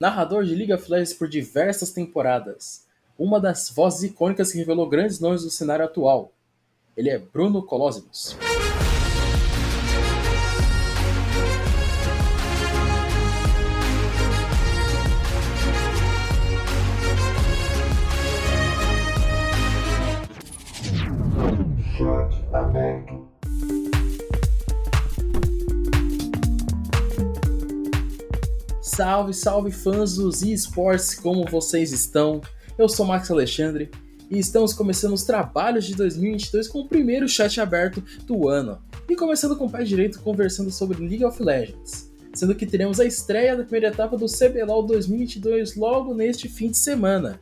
narrador de League of Legends por diversas temporadas, uma das vozes icônicas que revelou grandes nomes do cenário atual. Ele é Bruno Colosimo. Salve, salve fãs dos esportes, como vocês estão? Eu sou Max Alexandre e estamos começando os trabalhos de 2022 com o primeiro chat aberto do ano. E começando com o pé direito conversando sobre League of Legends, sendo que teremos a estreia da primeira etapa do CBLOL 2022 logo neste fim de semana.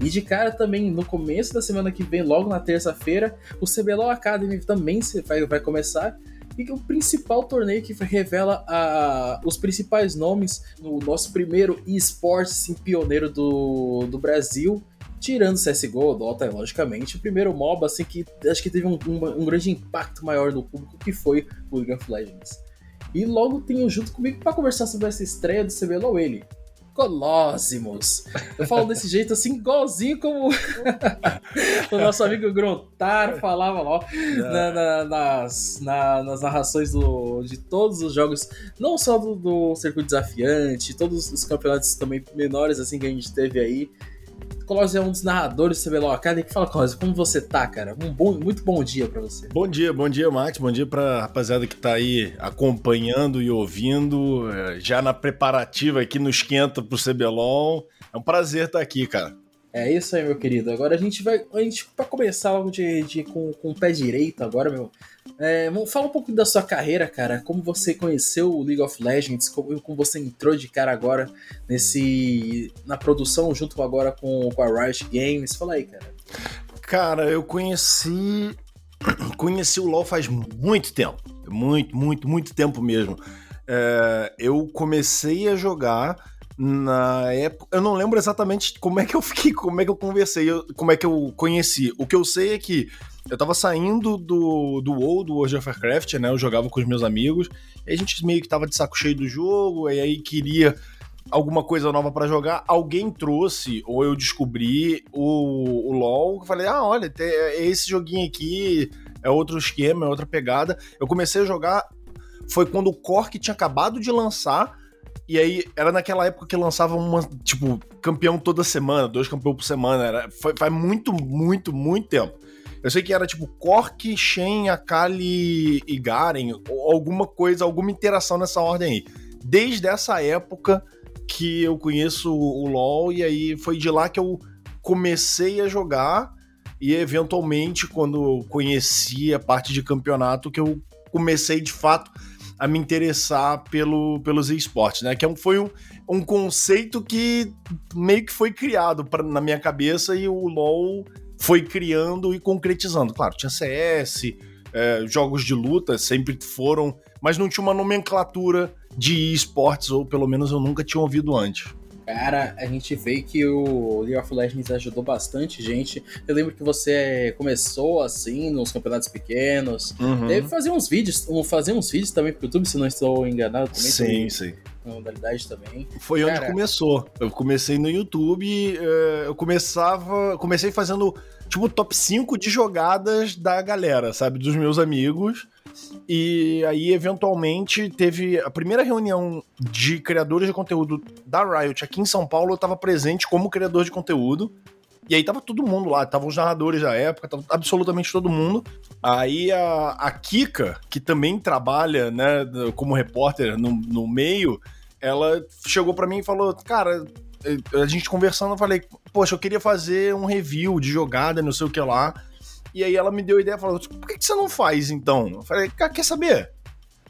E de cara também, no começo da semana que vem, logo na terça-feira, o CBLOL Academy também vai, vai começar e o principal torneio que revela a, os principais nomes no nosso primeiro esportes assim, pioneiro do, do Brasil, tirando CSGO, Dota, logicamente, o primeiro MOBA assim, que acho que teve um, um, um grande impacto maior no público, que foi o League of Legends. E logo tenho junto comigo para conversar sobre essa estreia do CBLOL ele, Colossimos. Eu falo desse jeito assim, igualzinho como o nosso amigo Grottar falava lá na, na, nas, na, nas narrações do, de todos os jogos, não só do, do Circuito Desafiante, todos os campeonatos também menores assim que a gente teve aí. Colosio é um dos narradores do CBLOL Academy fala, Colosio, como você tá, cara? Um bom, muito bom dia para você. Bom dia, bom dia, Max. Bom dia pra rapaziada que tá aí acompanhando e ouvindo, é, já na preparativa aqui no esquenta pro CBLOL. É um prazer estar tá aqui, cara. É isso aí, meu querido. Agora a gente vai. A gente, pra começar logo de, de com, com o pé direito agora, meu. É, fala um pouco da sua carreira, cara. Como você conheceu o League of Legends, como, como você entrou de cara agora nesse. na produção junto agora com, com a Riot Games. Fala aí, cara. Cara, eu conheci. Conheci o LoL faz muito tempo. Muito, muito, muito tempo mesmo. É, eu comecei a jogar na época. Eu não lembro exatamente como é que eu fiquei, como é que eu conversei, como é que eu conheci. O que eu sei é que eu tava saindo do, do WoW, do World of Warcraft, né? Eu jogava com os meus amigos, e a gente meio que tava de saco cheio do jogo, e aí queria alguma coisa nova para jogar. Alguém trouxe, ou eu descobri, o, o LoL. Falei, ah, olha, é esse joguinho aqui, é outro esquema, é outra pegada. Eu comecei a jogar. Foi quando o Cork tinha acabado de lançar e aí, era naquela época que lançava uma, tipo, campeão toda semana, dois campeões por semana. Era, foi, faz muito, muito, muito tempo. Eu sei que era tipo Cork, Shen, Akali e Garen, ou alguma coisa, alguma interação nessa ordem aí. Desde essa época que eu conheço o LoL, e aí foi de lá que eu comecei a jogar, e eventualmente, quando eu conheci a parte de campeonato, que eu comecei de fato a me interessar pelo, pelos esportes, né? Que é foi um, um conceito que meio que foi criado pra, na minha cabeça e o LoL foi criando e concretizando. Claro, tinha CS, é, jogos de luta sempre foram, mas não tinha uma nomenclatura de esportes, ou pelo menos eu nunca tinha ouvido antes. Cara, a gente vê que o League of Legends ajudou bastante gente. Eu lembro que você começou assim, nos campeonatos pequenos. Uhum. Deve fazer uns vídeos, fazer uns vídeos também pro YouTube, se não estou enganado. Também sim, sim. modalidade também. Foi Cara, onde começou. Eu comecei no YouTube, eh, eu começava. Comecei fazendo tipo top 5 de jogadas da galera, sabe? Dos meus amigos. E aí, eventualmente, teve a primeira reunião de criadores de conteúdo da Riot aqui em São Paulo. Eu estava presente como criador de conteúdo. E aí tava todo mundo lá, estavam os narradores da época, tava absolutamente todo mundo. Aí a, a Kika, que também trabalha, né, como repórter no, no meio, ela chegou para mim e falou: Cara, a gente conversando, eu falei: Poxa, eu queria fazer um review de jogada, não sei o que lá. E aí ela me deu a ideia, falou, por que, que você não faz então? Eu falei, quer saber?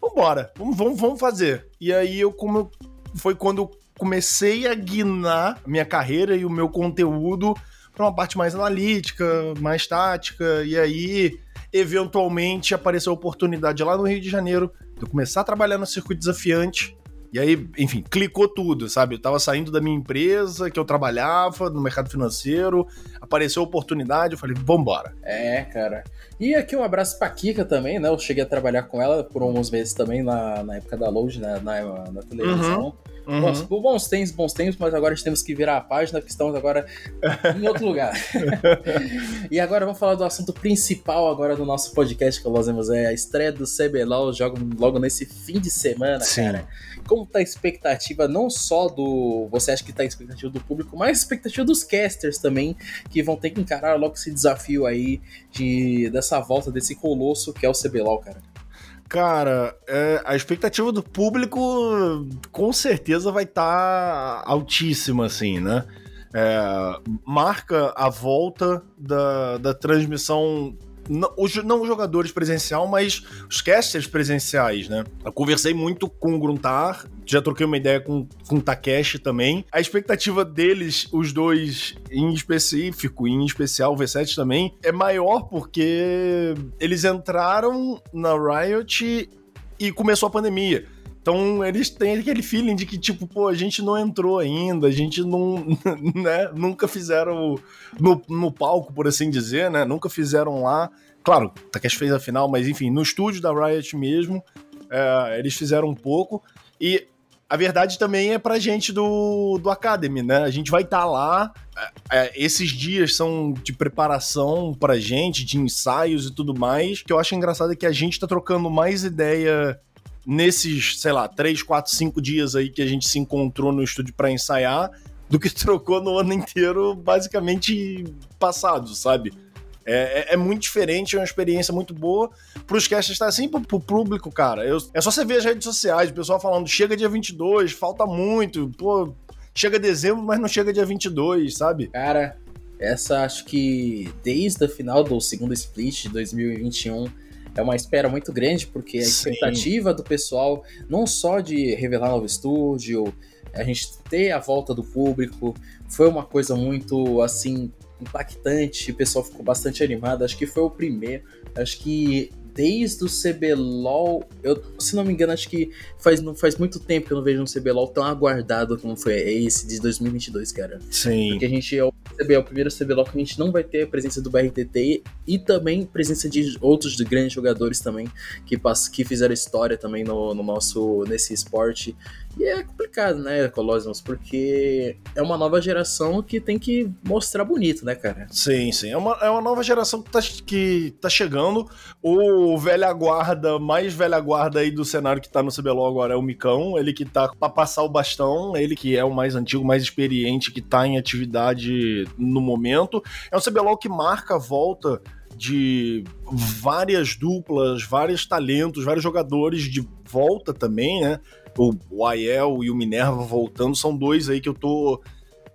Vambora, vamos, vamos, vamos fazer. E aí eu, como foi quando eu comecei a guinar minha carreira e o meu conteúdo para uma parte mais analítica, mais tática, e aí eventualmente apareceu a oportunidade lá no Rio de Janeiro de eu começar a trabalhar no circuito desafiante e aí, enfim, clicou tudo, sabe? Eu tava saindo da minha empresa, que eu trabalhava no mercado financeiro, apareceu a oportunidade, eu falei, vambora. É, cara. E aqui um abraço pra Kika também, né? Eu cheguei a trabalhar com ela por alguns meses também na, na época da Load, na, na, na televisão. Uhum. Uhum. Bons, bons tempos, bons tempos, mas agora temos que virar a página, porque estamos agora em outro lugar. e agora vamos falar do assunto principal agora do nosso podcast que nós vemos, é a estreia do CBLOL, jogo logo nesse fim de semana, Sim. cara. Como tá a expectativa, não só do... Você acha que tá a expectativa do público, mas a expectativa dos casters também, que vão ter que encarar logo esse desafio aí de, dessa volta desse colosso que é o CBLOL, cara. Cara, é, a expectativa do público com certeza vai estar tá altíssima, assim, né? É, marca a volta da, da transmissão não, os, não os jogadores presencial, mas os casters presenciais, né? Eu conversei muito com o Gruntar, já troquei uma ideia com, com o Takeshi também. A expectativa deles, os dois em específico, em especial o V7 também, é maior porque eles entraram na Riot e começou a pandemia. Então eles têm aquele feeling de que, tipo, pô, a gente não entrou ainda, a gente não, né, nunca fizeram no, no palco, por assim dizer, né, nunca fizeram lá. Claro, Takeshi fez a final, mas enfim, no estúdio da Riot mesmo, é, eles fizeram um pouco. E a verdade também é pra gente do, do Academy, né? A gente vai estar tá lá. É, é, esses dias são de preparação pra gente, de ensaios e tudo mais. O que eu acho engraçado é que a gente tá trocando mais ideia nesses, sei lá, 3, 4, 5 dias aí que a gente se encontrou no estúdio para ensaiar, do que trocou no ano inteiro, basicamente passado, sabe? É, é, é, muito diferente, é uma experiência muito boa pros casters estar assim pro, pro público, cara. Eu, é só você ver as redes sociais, o pessoal falando, chega dia 22, falta muito, pô, chega dezembro, mas não chega dia 22, sabe? Cara, essa acho que desde a final do segundo split de 2021 é uma espera muito grande, porque a Sim. expectativa do pessoal, não só de revelar novo estúdio, a gente ter a volta do público, foi uma coisa muito, assim, impactante, o pessoal ficou bastante animado, acho que foi o primeiro, acho que desde o CBLOL, eu, se não me engano, acho que faz, não faz muito tempo que eu não vejo um CBLOL tão aguardado como foi esse de 2022, cara. Sim. Porque a gente é o, CBLOL, é primeiro CBLOL que a gente não vai ter a presença do BRTT e também presença de outros grandes jogadores também que, que fizeram história também no, no nosso nesse esporte e é complicado, né, Colossus? Porque é uma nova geração que tem que mostrar bonito, né, cara? Sim, sim. É uma, é uma nova geração que tá, que tá chegando. O velha guarda, mais velha guarda aí do cenário que tá no CBLOL agora é o Micão. Ele que tá pra passar o bastão. Ele que é o mais antigo, mais experiente, que tá em atividade no momento. É um CBLOL que marca a volta de várias duplas, vários talentos, vários jogadores de volta também, né? o, Aiel e o Minerva voltando, são dois aí que eu tô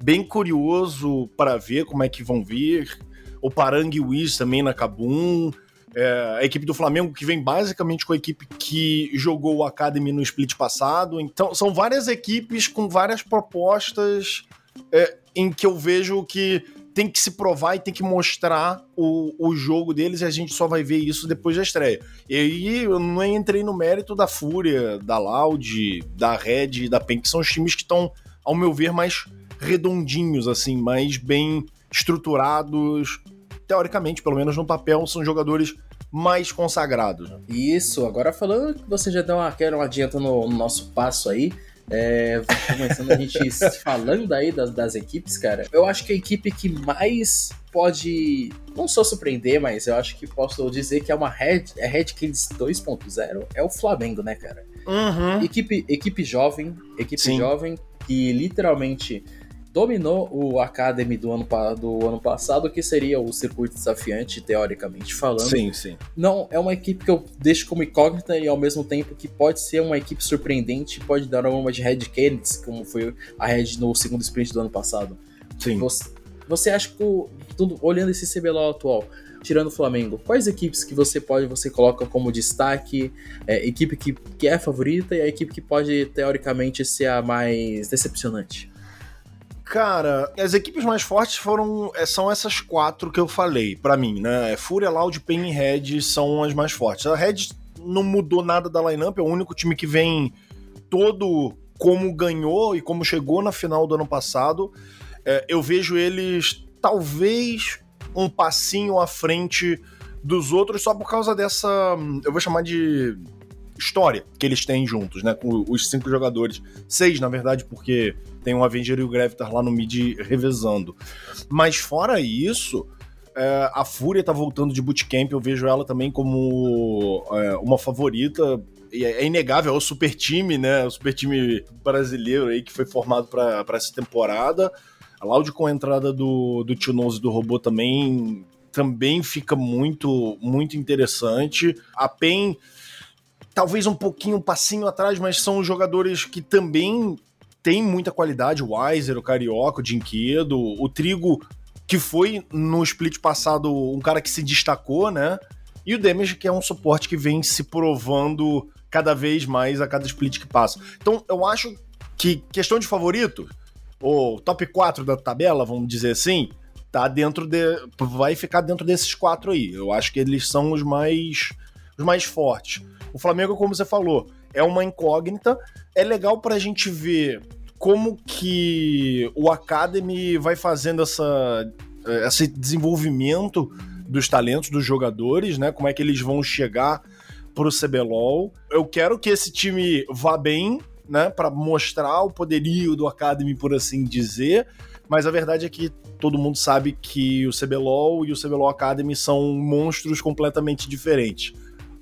bem curioso para ver como é que vão vir. O Parang e o Wiz também na Kabum. É, a equipe do Flamengo que vem basicamente com a equipe que jogou o Academy no split passado. Então, são várias equipes com várias propostas é, em que eu vejo que tem que se provar e tem que mostrar o, o jogo deles e a gente só vai ver isso depois da estreia. E aí eu não entrei no mérito da Fúria, da Loud, da Red e da PEN, que são os times que estão, ao meu ver, mais redondinhos, assim, mais bem estruturados. Teoricamente, pelo menos no papel, são jogadores mais consagrados. Né? Isso, agora falando que você já deu uma, adianta no, no nosso passo aí, é, começando a gente falando aí das, das equipes, cara. Eu acho que a equipe que mais pode não só surpreender, mas eu acho que posso dizer que é uma Red, é Red Kings 2.0, é o Flamengo, né, cara? Uhum. Equipe, equipe jovem, equipe Sim. jovem que literalmente dominou o Academy do ano, do ano passado, que seria o circuito desafiante, teoricamente falando. Sim, sim. Não, é uma equipe que eu deixo como incógnita e ao mesmo tempo que pode ser uma equipe surpreendente, pode dar uma de Red Kennedy, como foi a Red no segundo sprint do ano passado. Sim. Você, você acha que, tudo, olhando esse CBLOL atual, tirando o Flamengo, quais equipes que você pode, você coloca como destaque, é, equipe que, que é favorita e a equipe que pode, teoricamente, ser a mais decepcionante? Cara, as equipes mais fortes foram é, são essas quatro que eu falei, para mim, né? Fúria, Loud, Pain e Red são as mais fortes. A Red não mudou nada da lineup, é o único time que vem todo como ganhou e como chegou na final do ano passado. É, eu vejo eles talvez um passinho à frente dos outros só por causa dessa, eu vou chamar de história que eles têm juntos, né? Com os cinco jogadores. Seis, na verdade, porque tem o Avenger e o Gravitar lá no mid revezando. Mas fora isso, é, a Fúria tá voltando de bootcamp, eu vejo ela também como é, uma favorita. É, é inegável, é o super time, né? O super time brasileiro aí que foi formado para essa temporada. A Loud com a entrada do, do Tio Nose do robô também também fica muito muito interessante. A PEN talvez um pouquinho um passinho atrás, mas são jogadores que também têm muita qualidade. O Weiser, o Carioca, o Dinquedo, o Trigo, que foi no split passado um cara que se destacou, né? E o Damage, que é um suporte que vem se provando cada vez mais a cada split que passa. Então, eu acho que questão de favorito, o top 4 da tabela, vamos dizer assim, tá dentro de. vai ficar dentro desses quatro aí. Eu acho que eles são os mais os mais fortes. O Flamengo, como você falou, é uma incógnita. É legal para a gente ver como que o Academy vai fazendo essa, esse desenvolvimento dos talentos dos jogadores, né? Como é que eles vão chegar pro CBLOL. Eu quero que esse time vá bem, né, para mostrar o poderio do Academy, por assim dizer. Mas a verdade é que todo mundo sabe que o CBLOL e o CBLOL Academy são monstros completamente diferentes.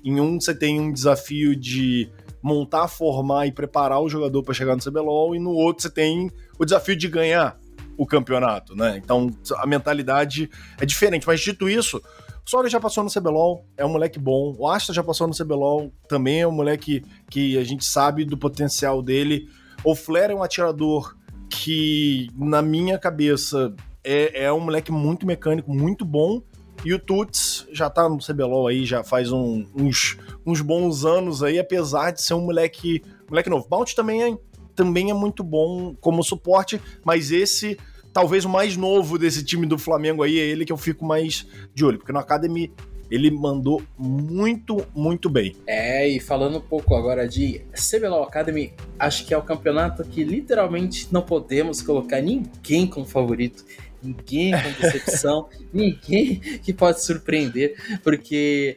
Em um você tem um desafio de montar, formar e preparar o jogador para chegar no CBLOL, e no outro você tem o desafio de ganhar o campeonato, né? Então a mentalidade é diferente. Mas dito isso, o Sora já passou no CBLOL, é um moleque bom. O Asta já passou no CBLOL, também é um moleque que a gente sabe do potencial dele. O Flair é um atirador que, na minha cabeça, é, é um moleque muito mecânico, muito bom. E o Tuts já tá no CBLOL aí, já faz um, uns, uns bons anos aí, apesar de ser um moleque, moleque novo. Bounty também é, também é muito bom como suporte, mas esse, talvez o mais novo desse time do Flamengo aí, é ele que eu fico mais de olho, porque no Academy ele mandou muito, muito bem. É, e falando um pouco agora de CBLOL Academy, acho que é o campeonato que literalmente não podemos colocar ninguém como favorito ninguém com decepção, ninguém que pode surpreender, porque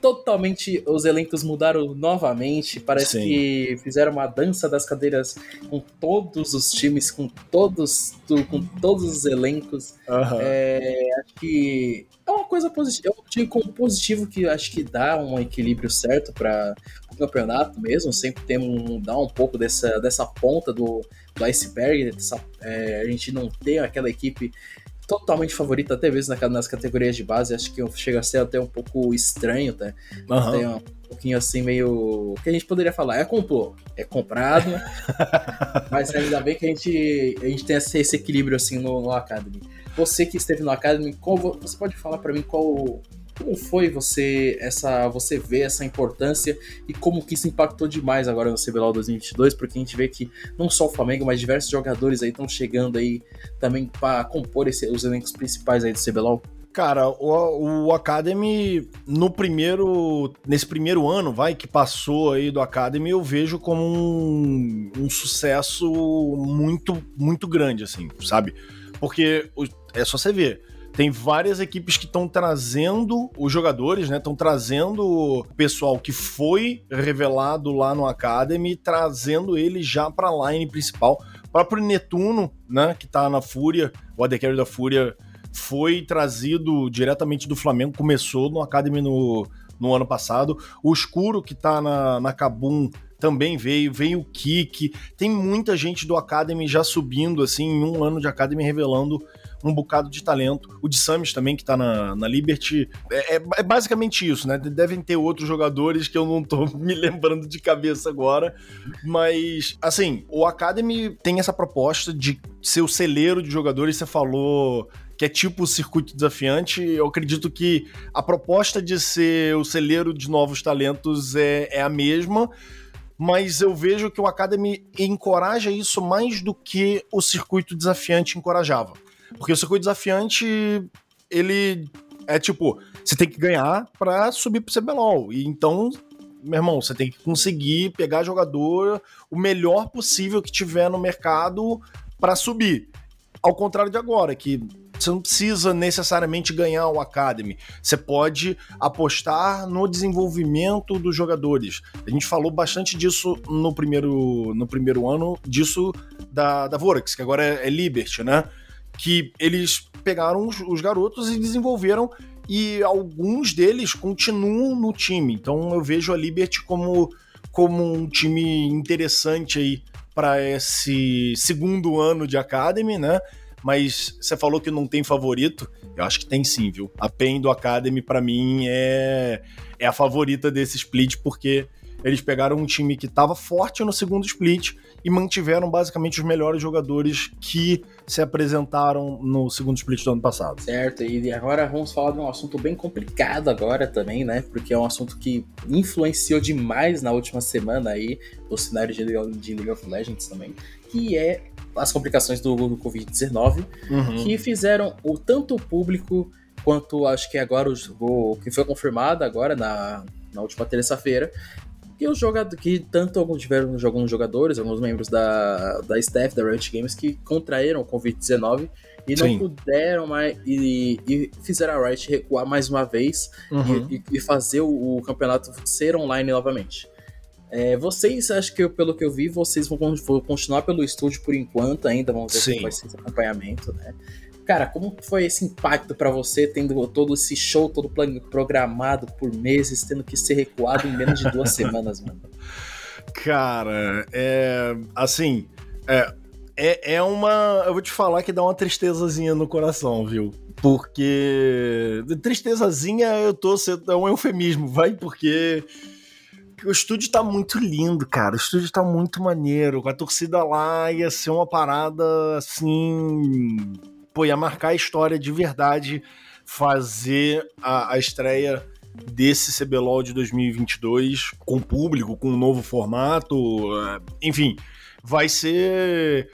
totalmente os elencos mudaram novamente. Parece Sim. que fizeram uma dança das cadeiras com todos os times, com todos, com todos os elencos. Uhum. É, acho que coisa positiva. Eu digo como positivo que acho que dá um equilíbrio certo para o campeonato mesmo. Sempre tem um dar um pouco dessa, dessa ponta do, do iceberg. Dessa, é, a gente não tem aquela equipe totalmente favorita, até mesmo nas categorias de base. Acho que chega a ser até um pouco estranho, tá? Uhum. Tem um pouquinho assim, meio. O que a gente poderia falar? É é comprado, mas ainda bem que a gente, a gente tem esse, esse equilíbrio assim no, no Academy. Você que esteve no Academy, qual, você pode falar para mim qual como foi você essa você ver essa importância e como que isso impactou demais agora no CBLOL 2022? Porque a gente vê que não só o Flamengo, mas diversos jogadores aí estão chegando aí também para compor esse, os elencos principais aí do CBLOL. Cara, o, o, Academy, no primeiro. Nesse primeiro ano, vai, que passou aí do Academy, eu vejo como um, um sucesso muito, muito grande, assim, sabe? Porque é só você ver. Tem várias equipes que estão trazendo os jogadores, né? Estão trazendo o pessoal que foi revelado lá no Academy, trazendo ele já para a line principal. O próprio Netuno, né? Que tá na Fúria, o AD da Fúria foi trazido diretamente do Flamengo, começou no Academy no, no ano passado. O Escuro, que tá na, na Kabum, também veio, veio o Kik. Tem muita gente do Academy já subindo, assim, em um ano de Academy, revelando um bocado de talento. O de Samis também, que tá na, na Liberty. É, é, é, basicamente isso, né? Devem ter outros jogadores que eu não tô me lembrando de cabeça agora. Mas, assim, o Academy tem essa proposta de ser o celeiro de jogadores. Você falou que é tipo o circuito desafiante. Eu acredito que a proposta de ser o celeiro de novos talentos é, é a mesma mas eu vejo que o Academy encoraja isso mais do que o circuito desafiante encorajava. Porque o circuito desafiante, ele é tipo, você tem que ganhar para subir pro CBLOL. E então, meu irmão, você tem que conseguir pegar jogador o melhor possível que tiver no mercado para subir. Ao contrário de agora, que Você não precisa necessariamente ganhar o Academy. Você pode apostar no desenvolvimento dos jogadores. A gente falou bastante disso no primeiro, no primeiro ano, disso da, da Vorax, que agora é, é Liberty, né? Que eles pegaram os, os garotos e desenvolveram e alguns deles continuam no time. Então eu vejo a Liberty como, como um time interessante aí para esse segundo ano de Academy, né? Mas você falou que não tem favorito. Eu acho que tem sim, viu? A PEN do Academy, para mim, é, é a favorita desse split, porque eles pegaram um time que estava forte no segundo split e mantiveram basicamente os melhores jogadores que se apresentaram no segundo split do ano passado. Certo, e agora vamos falar de um assunto bem complicado agora também, né? Porque é um assunto que influenciou demais na última semana aí o cenário de League of Legends também, que é as complicações do, do Covid-19, uhum. que fizeram o tanto o público quanto acho que agora o, o que foi confirmado agora na, na última terça-feira, que os jogadores, que tanto tiveram alguns jogadores, alguns membros da, da staff da Riot Games que contraíram o Covid-19 e Sim. não puderam mais e, e, fizeram a Riot recuar mais uma vez uhum. e, e, fazer o, o, campeonato ser online novamente. É, vocês, acho que pelo que eu vi, vocês vão, vão, continuar pelo estúdio por enquanto ainda, vamos ver Sim. como vai ser esse acompanhamento, né? Cara, como foi esse impacto para você, tendo todo esse show todo programado por meses, tendo que ser recuado em menos de duas semanas, mano? Cara, é. Assim. É, é, é uma. Eu vou te falar que dá uma tristezazinha no coração, viu? Porque. Tristezazinha eu tô. É um eufemismo, vai, porque. O estúdio tá muito lindo, cara. O estúdio tá muito maneiro. Com a torcida lá ia ser uma parada assim pô, ia marcar a história de verdade fazer a, a estreia desse CBLOL de 2022 com público, com um novo formato, eh, enfim, vai ser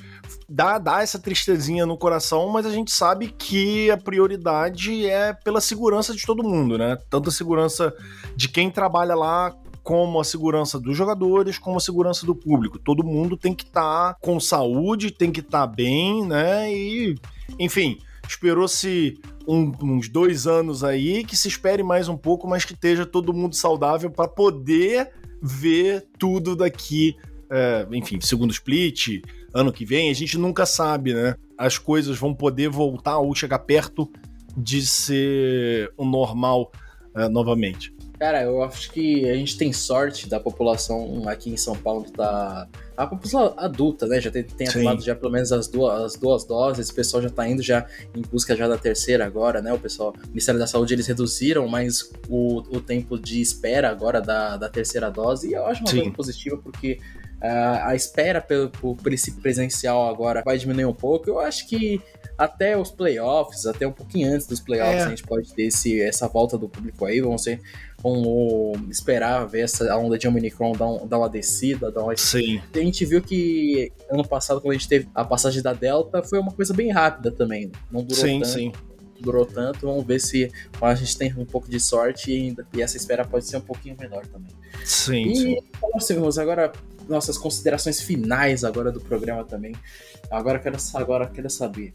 dá, dá essa tristezinha no coração, mas a gente sabe que a prioridade é pela segurança de todo mundo, né? Tanto a segurança de quem trabalha lá como a segurança dos jogadores, como a segurança do público. Todo mundo tem que estar tá com saúde, tem que estar tá bem, né? E, enfim, esperou-se um, uns dois anos aí, que se espere mais um pouco, mas que esteja todo mundo saudável para poder ver tudo daqui. É, enfim, segundo split, ano que vem, a gente nunca sabe, né? As coisas vão poder voltar ou chegar perto de ser o normal é, novamente. Cara, eu acho que a gente tem sorte da população aqui em São Paulo tá. A população adulta, né? Já tem, tem tomado já pelo menos as duas, as duas doses, o pessoal já tá indo já em busca já da terceira agora, né? O pessoal, o Ministério da Saúde, eles reduziram mais o, o tempo de espera agora da, da terceira dose, e eu acho uma Sim. coisa positiva, porque Uh, a espera pelo, por esse presencial agora vai diminuir um pouco. Eu acho que até os playoffs, até um pouquinho antes dos playoffs, é. a gente pode ter esse, essa volta do público aí. Vamos ser, vamos esperar ver essa onda de Omicron dar, um, dar uma descida, dar uma. Sim. A gente viu que ano passado, quando a gente teve a passagem da Delta, foi uma coisa bem rápida também. Não durou sim, tanto. Sim durou tanto. Vamos ver se a gente tem um pouco de sorte e, ainda, e essa espera pode ser um pouquinho menor também. Sim. E, sim. Assim, agora nossas considerações finais agora do programa também. Agora quero, agora quero saber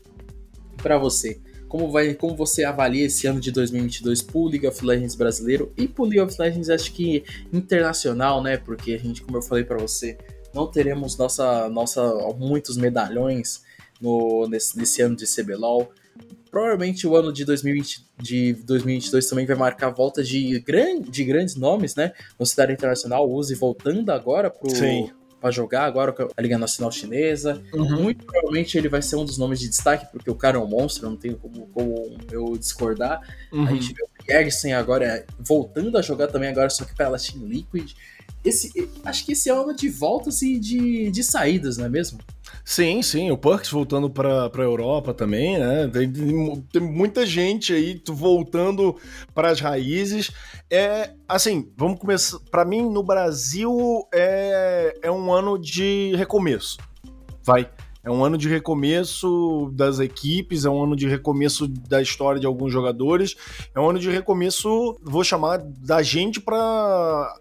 para você, como vai, como você avalia esse ano de 2022 pro League of Legends brasileiro e pro League of Legends acho que internacional, né? Porque a gente, como eu falei para você, não teremos nossa, nossa muitos medalhões no nesse, nesse ano de CBLOL. Provavelmente o ano de, 2020, de 2022 também vai marcar a volta de, gran, de grandes nomes, né? No cenário internacional, o Uzi voltando agora pro, Sim para jogar agora a Liga Nacional Chinesa. Uhum. Muito provavelmente ele vai ser um dos nomes de destaque, porque o cara é um monstro, não tenho como, como eu discordar. Uhum. A gente vê o Ergsen agora voltando a jogar também agora, só que pela Team Liquid esse, acho que esse é ano de voltas e de, de saídas, não é mesmo? Sim, sim, o Perks voltando para a Europa também, né? Tem, tem, muita gente aí voltando para as raízes. É assim, vamos começar. Para mim, no Brasil é, é um ano de recomeço. Vai. É um ano de recomeço das equipes, é um ano de recomeço da história de alguns jogadores, é um ano de recomeço, vou chamar, da gente para,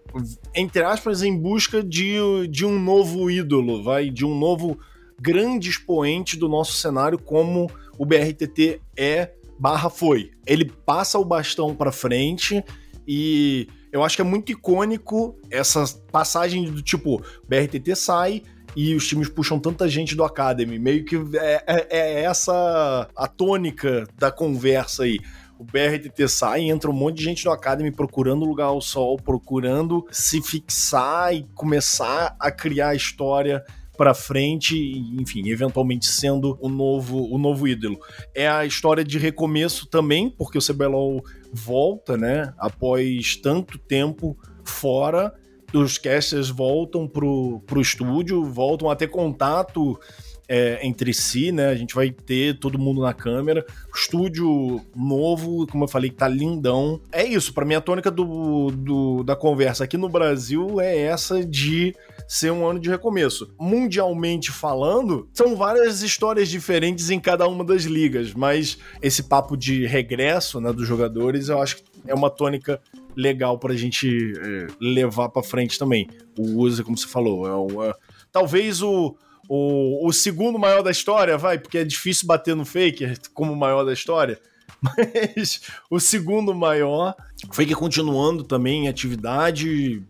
entre aspas, em busca de, de um novo ídolo, vai, de um novo grande expoente do nosso cenário como o BRTT é barra foi. Ele passa o bastão para frente e eu acho que é muito icônico essa passagem do tipo, BRTT sai e os times puxam tanta gente do Academy. Meio que é, é, é essa a tônica da conversa aí o BRTT sai, entra um monte de gente do Academy procurando lugar ao sol, procurando se fixar e começar a criar a história para frente, enfim, eventualmente sendo o novo, o novo ídolo. É a história de recomeço também, porque o CBLOL volta, né, após tanto tempo fora, os casters voltam pro, pro estúdio, voltam a ter contato é, entre si, né? A gente vai ter todo mundo na câmera. Estúdio novo, como eu falei, que tá lindão. É isso, para mim a tônica do, do, da conversa aqui no Brasil é essa de ser um ano de recomeço. Mundialmente falando, são várias histórias diferentes em cada uma das ligas, mas esse papo de regresso né, dos jogadores, eu acho que é uma tônica legal pra gente é, levar para frente também. O uso, como você falou, é, uma, talvez o o, o segundo maior da história, vai, porque é difícil bater no Faker como o maior da história. Mas o segundo maior, Faker continuando também em atividade.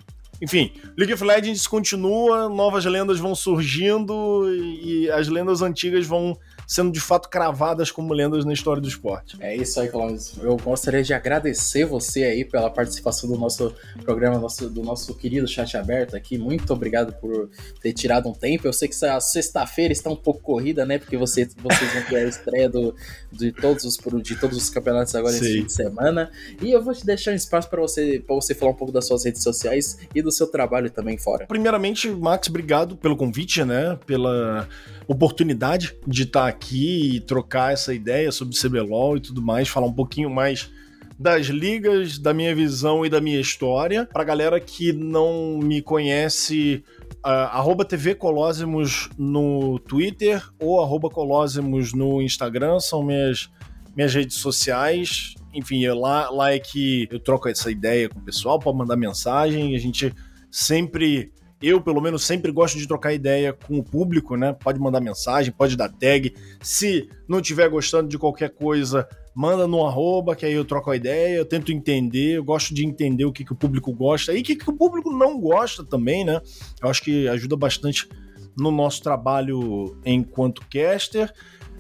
Enfim, League of Legends continua, novas lendas vão surgindo e as lendas antigas vão sendo de fato cravadas como lendas na história do esporte. É isso aí, Cláudio. Eu gostaria de agradecer você aí pela participação do nosso programa, nosso, do nosso querido chat aberto aqui. Muito obrigado por ter tirado um tempo. Eu sei que essa sexta-feira está um pouco corrida, né? Porque você, vocês vão ter a estreia do, de, todos os, de todos os campeonatos agora Sim. esse fim de semana. E eu vou te deixar um espaço para você, você falar um pouco das suas redes sociais e do seu trabalho também fora. Primeiramente, Max, obrigado pelo convite, né? Pela oportunidade de estar aqui e trocar essa ideia sobre CBLOL e tudo mais, falar um pouquinho mais das ligas, da minha visão e da minha história. Pra galera que não me conhece, uh, TV Colosemos no Twitter ou arroba Colosemos no Instagram, são minhas, minhas redes sociais. Enfim, é lá, lá é que eu troco essa ideia com o pessoal, pode mandar mensagem, a gente sempre eu, pelo menos, sempre gosto de trocar ideia com o público, né? Pode mandar mensagem, pode dar tag. Se não estiver gostando de qualquer coisa, manda no arroba, que aí eu troco a ideia, eu tento entender, eu gosto de entender o que, que o público gosta e o que, que o público não gosta também, né? Eu acho que ajuda bastante no nosso trabalho enquanto caster.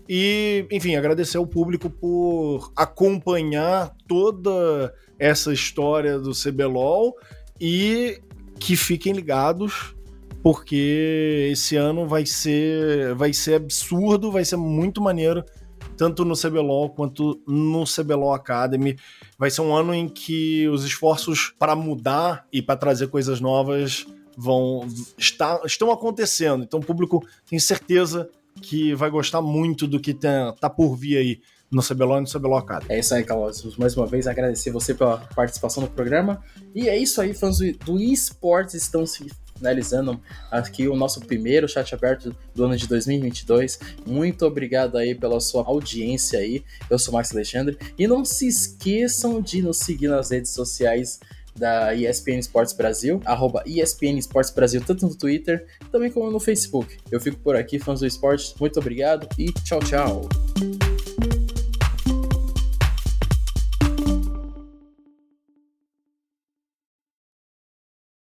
E, enfim, agradecer ao público por acompanhar toda essa história do CBLOL e que fiquem ligados, porque esse ano vai ser, vai ser absurdo, vai ser muito maneiro, tanto no CBLOL quanto no CBLOL Academy. Vai ser um ano em que os esforços para mudar e para trazer coisas novas vão estão acontecendo. Então o público tem certeza que vai gostar muito do que tá, tá por vir aí no CBLOL e no CBLOL Academy. É isso aí, Carlos. Mais uma vez, agradecer você pela participação no programa. E é isso aí, fãs do esportes estão se finalizando aqui o nosso primeiro chat aberto do ano de 2022. Muito obrigado aí pela sua audiência aí. Eu sou Max Alexandre. E não se esqueçam de nos seguir nas redes sociais da ESPN Esportes Brasil, arroba ESPN Esportes Brasil, tanto no Twitter, também como no Facebook. Eu fico por aqui, fãs do esporte. Muito obrigado e tchau, tchau.